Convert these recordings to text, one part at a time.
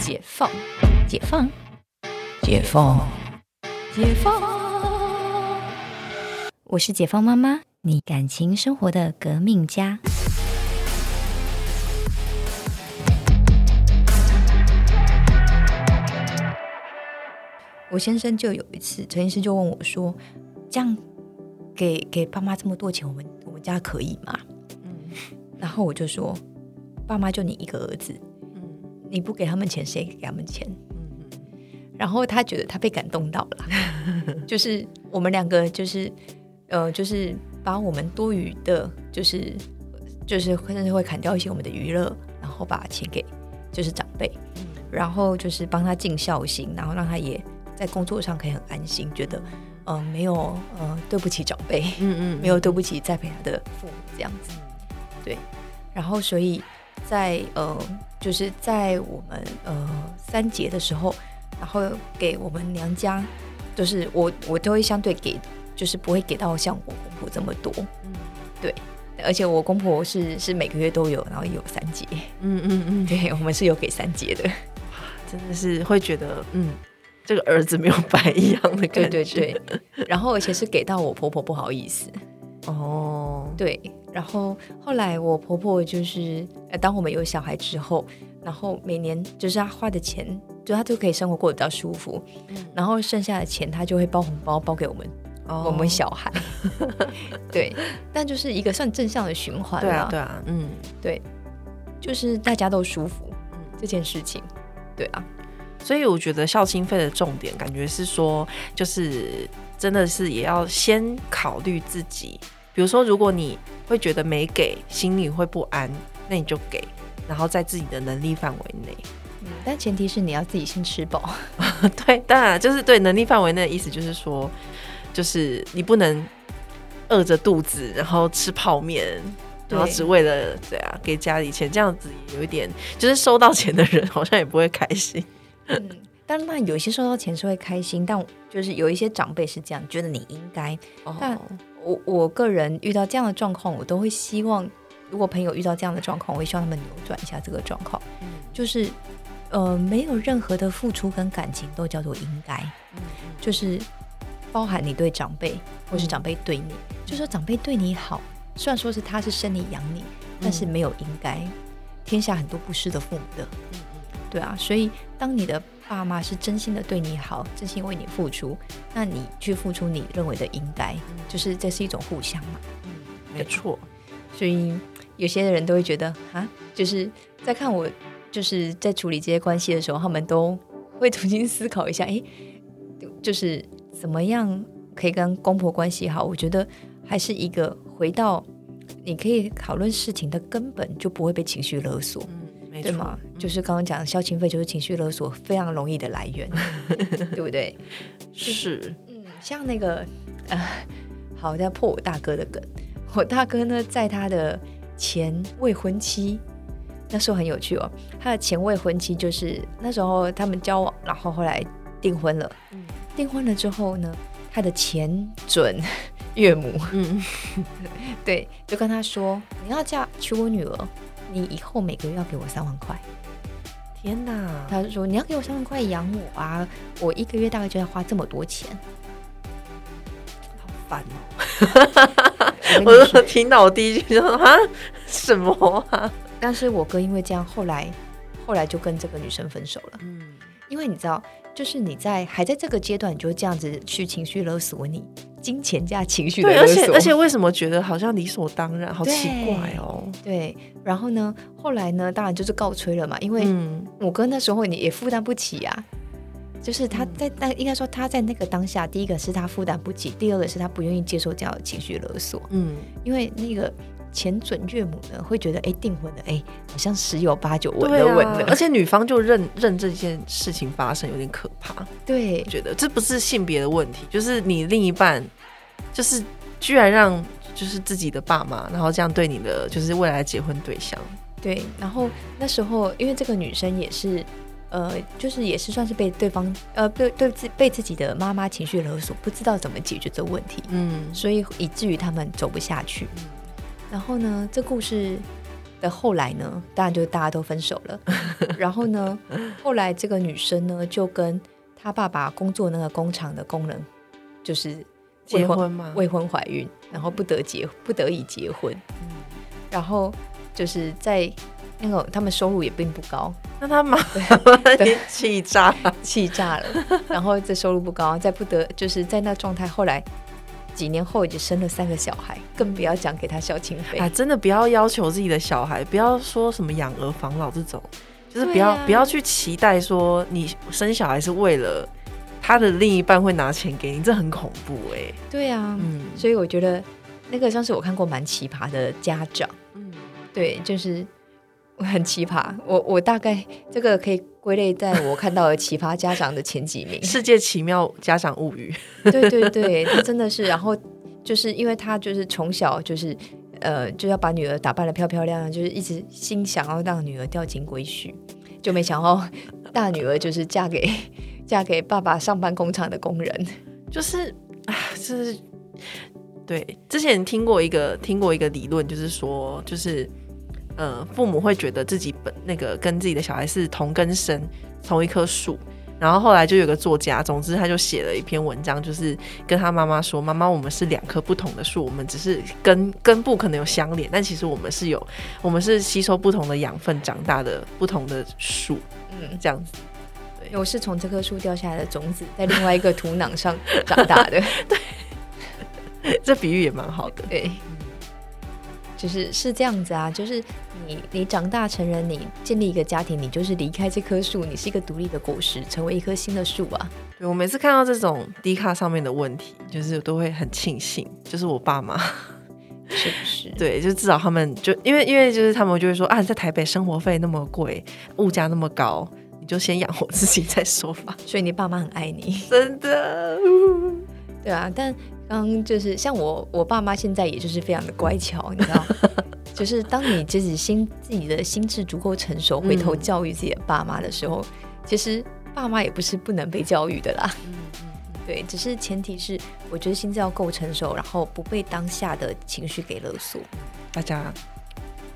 解放，解放，解放，解放。我是解放妈妈，你感情生活的革命家。我先生就有一次，陈医师就问我说：“这样给给爸妈这么多钱，我们我们家可以吗？”嗯，然后我就说：“爸妈就你一个儿子，嗯，你不给他们钱，谁给他们钱？”嗯然后他觉得他被感动到了，就是我们两个就是呃，就是把我们多余的，就是就是甚至会砍掉一些我们的娱乐，然后把钱给就是长辈，然后就是帮他尽孝心，然后让他也。在工作上可以很安心，觉得，嗯，没有，呃，对不起长辈，嗯嗯，没有对不起栽培他的父母这样子，对。然后，所以在呃，就是在我们呃三节的时候，然后给我们娘家，就是我我都会相对给，就是不会给到像我公婆这么多，嗯，对。而且我公婆是是每个月都有，然后有三节，嗯嗯嗯，对我们是有给三节的，真的是会觉得，嗯。这个儿子没有白一样的感觉，对对对，然后而且是给到我婆婆不好意思。哦，对，然后后来我婆婆就是呃，当我们有小孩之后，然后每年就是她花的钱，就她就可以生活过得比较舒服，然后剩下的钱她就会包红包包给我们我们小孩，对，但就是一个算正向的循环，对啊对啊，嗯对，就是大家都舒服，嗯这件事情，对啊。所以我觉得孝心费的重点，感觉是说，就是真的是也要先考虑自己。比如说，如果你会觉得没给，心里会不安，那你就给，然后在自己的能力范围内。嗯，但前提是你要自己先吃饱。对，当然就是对能力范围内的意思，就是说，就是你不能饿着肚子，然后吃泡面，然后只为了对啊给家里钱，这样子有一点，就是收到钱的人好像也不会开心。嗯，但那有些收到钱是会开心，但就是有一些长辈是这样觉得你应该。但我我个人遇到这样的状况，我都会希望，如果朋友遇到这样的状况，我也希望他们扭转一下这个状况。嗯，就是呃，没有任何的付出跟感情都叫做应该。嗯，就是包含你对长辈，或是长辈对你，就说长辈对你好，虽然说是他是生你养你，但是没有应该。天下很多不是的父母的。对啊，所以当你的爸妈是真心的对你好，真心为你付出，那你去付出你认为的应该，就是这是一种互相嘛。嗯，没错。所以有些人都会觉得啊，就是在看我就是在处理这些关系的时候，他们都会重新思考一下，哎，就是怎么样可以跟公婆关系好？我觉得还是一个回到你可以讨论事情的根本，就不会被情绪勒索。对吗？就是刚刚讲消情费，就是情绪勒索非常容易的来源，对不对？是，嗯，像那个呃，好在破我大哥的梗。我大哥呢，在他的前未婚妻那时候很有趣哦。他的前未婚妻就是那时候他们交往，然后后来订婚了。嗯，订婚了之后呢，他的前准岳母，嗯，对，就跟他说：“你要嫁娶我女儿。”你以后每个月要给我三万块，天哪！他就说你要给我三万块养我啊，我一个月大概就要花这么多钱，好烦哦！我就听到我第一句就说啊什么啊？但是我哥因为这样，后来后来就跟这个女生分手了。嗯，因为你知道，就是你在还在这个阶段，你就这样子去情绪勒索你。金钱加情绪的勒索，而且而且为什么觉得好像理所当然？好奇怪哦。对，然后呢，后来呢，当然就是告吹了嘛，因为我哥那时候你也负担不起啊。就是他在那应该说他在那个当下，第一个是他负担不起，第二个是他不愿意接受这样的情绪勒索。嗯，因为那个。前准岳母呢会觉得，哎，订婚了，哎，好像十有八九稳的稳的，而且女方就认认这件事情发生有点可怕。对，觉得这不是性别的问题，就是你另一半，就是居然让就是自己的爸妈，然后这样对你的就是未来结婚对象。对，然后那时候因为这个女生也是，呃，就是也是算是被对方呃被对自被自己的妈妈情绪勒索，不知道怎么解决这个问题，嗯，所以以至于他们走不下去。然后呢，这故事的后来呢，当然就大家都分手了。然后呢，后来这个女生呢，就跟她爸爸工作那个工厂的工人，就是结婚嘛？未婚怀孕，然后不得结不得已结婚。嗯然后就是在那个他们收入也并不高，那他妈 气炸气炸了。然后这收入不高，在不得就是在那状态，后来。几年后已经生了三个小孩，更不要讲给他孝亲费。哎，真的不要要求自己的小孩，不要说什么养儿防老这种，就是不要不要去期待说你生小孩是为了他的另一半会拿钱给你，这很恐怖哎。对啊，嗯，所以我觉得那个像是我看过蛮奇葩的家长，嗯，对，就是很奇葩。我我大概这个可以。归类在我看到的奇葩家长的前几名，世界奇妙家长物语。对 对对，他真的是，然后就是因为他就是从小就是呃就要把女儿打扮的漂漂亮亮，就是一直心想要让女儿钓金龟婿，就没想到大女儿就是嫁给 嫁给爸爸上班工厂的工人，就是啊，就是对，之前听过一个听过一个理论，就是说就是。呃，父母会觉得自己本那个跟自己的小孩是同根生，同一棵树。然后后来就有个作家，总之他就写了一篇文章，就是跟他妈妈说：“妈妈，我们是两棵不同的树，我们只是根根部可能有相连，但其实我们是有，我们是吸收不同的养分长大的不同的树。”嗯，这样子。对，我是从这棵树掉下来的种子，在另外一个土壤上长大的。对，这比喻也蛮好的。对。就是是这样子啊，就是你你长大成人，你建立一个家庭，你就是离开这棵树，你是一个独立的果实，成为一棵新的树啊。对我每次看到这种低卡上面的问题，就是都会很庆幸，就是我爸妈是不是？对，就至少他们就因为因为就是他们就会说啊，在台北生活费那么贵，物价那么高，你就先养活自己再说吧。所以你爸妈很爱你，真的，对啊，但。刚就是像我，我爸妈现在也就是非常的乖巧，你知道，就是当你自己心自己的心智足够成熟，回头教育自己的爸妈的时候，其实爸妈也不是不能被教育的啦。嗯嗯，对，只是前提是我觉得心智要够成熟，然后不被当下的情绪给勒索。大家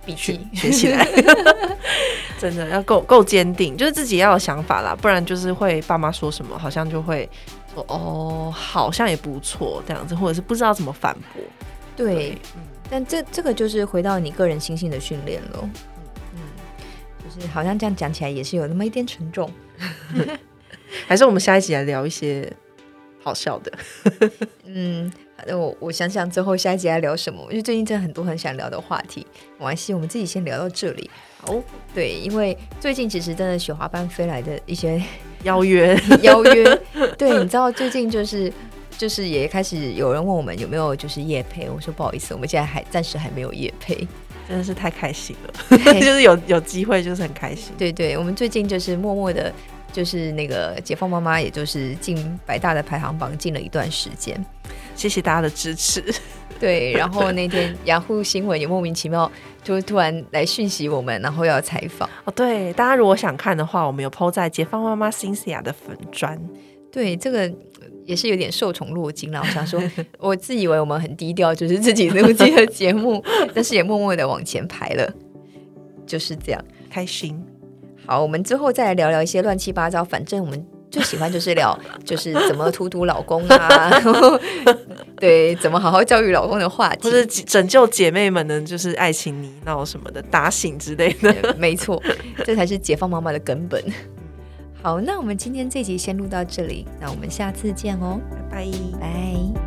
笔记学起来，真的要够够坚定，就是自己要有想法啦，不然就是会爸妈说什么，好像就会说。哦，好像也不错，这样子，或者是不知道怎么反驳。对，嗯，但这这个就是回到你个人心性的训练了。嗯，就是好像这样讲起来也是有那么一点沉重。还是我们下一集来聊一些好笑的。嗯，那我我想想之后下一集要聊什么，因为最近真的很多很想聊的话题。没关系，我们自己先聊到这里。好，对，因为最近其实真的雪花般飞来的一些。邀约 邀约，对，你知道最近就是就是也开始有人问我们有没有就是夜配，我说不好意思，我们现在还暂时还没有夜配，真的是太开心了，就是有有机会就是很开心。对对，我们最近就是默默的，就是那个解放妈妈，也就是进百大的排行榜进了一段时间，谢谢大家的支持。对，然后那天 雅虎新闻也莫名其妙就突然来讯息我们，然后要采访哦。对，大家如果想看的话，我们有 PO 在解放妈妈新西亚的粉砖。对，这个也是有点受宠若惊了。我想说，我自以为我们很低调，就是自己录这个节目，但是也默默的往前排了，就是这样开心。好，我们之后再来聊聊一些乱七八糟，反正我们。最喜欢就是聊，就是怎么荼毒老公啊，对，怎么好好教育老公的话题，或者拯救姐妹们的，就是爱情泥淖什么的，打醒之类的。没错，这才是解放妈妈的根本。好，那我们今天这集先录到这里，那我们下次见哦，拜拜拜。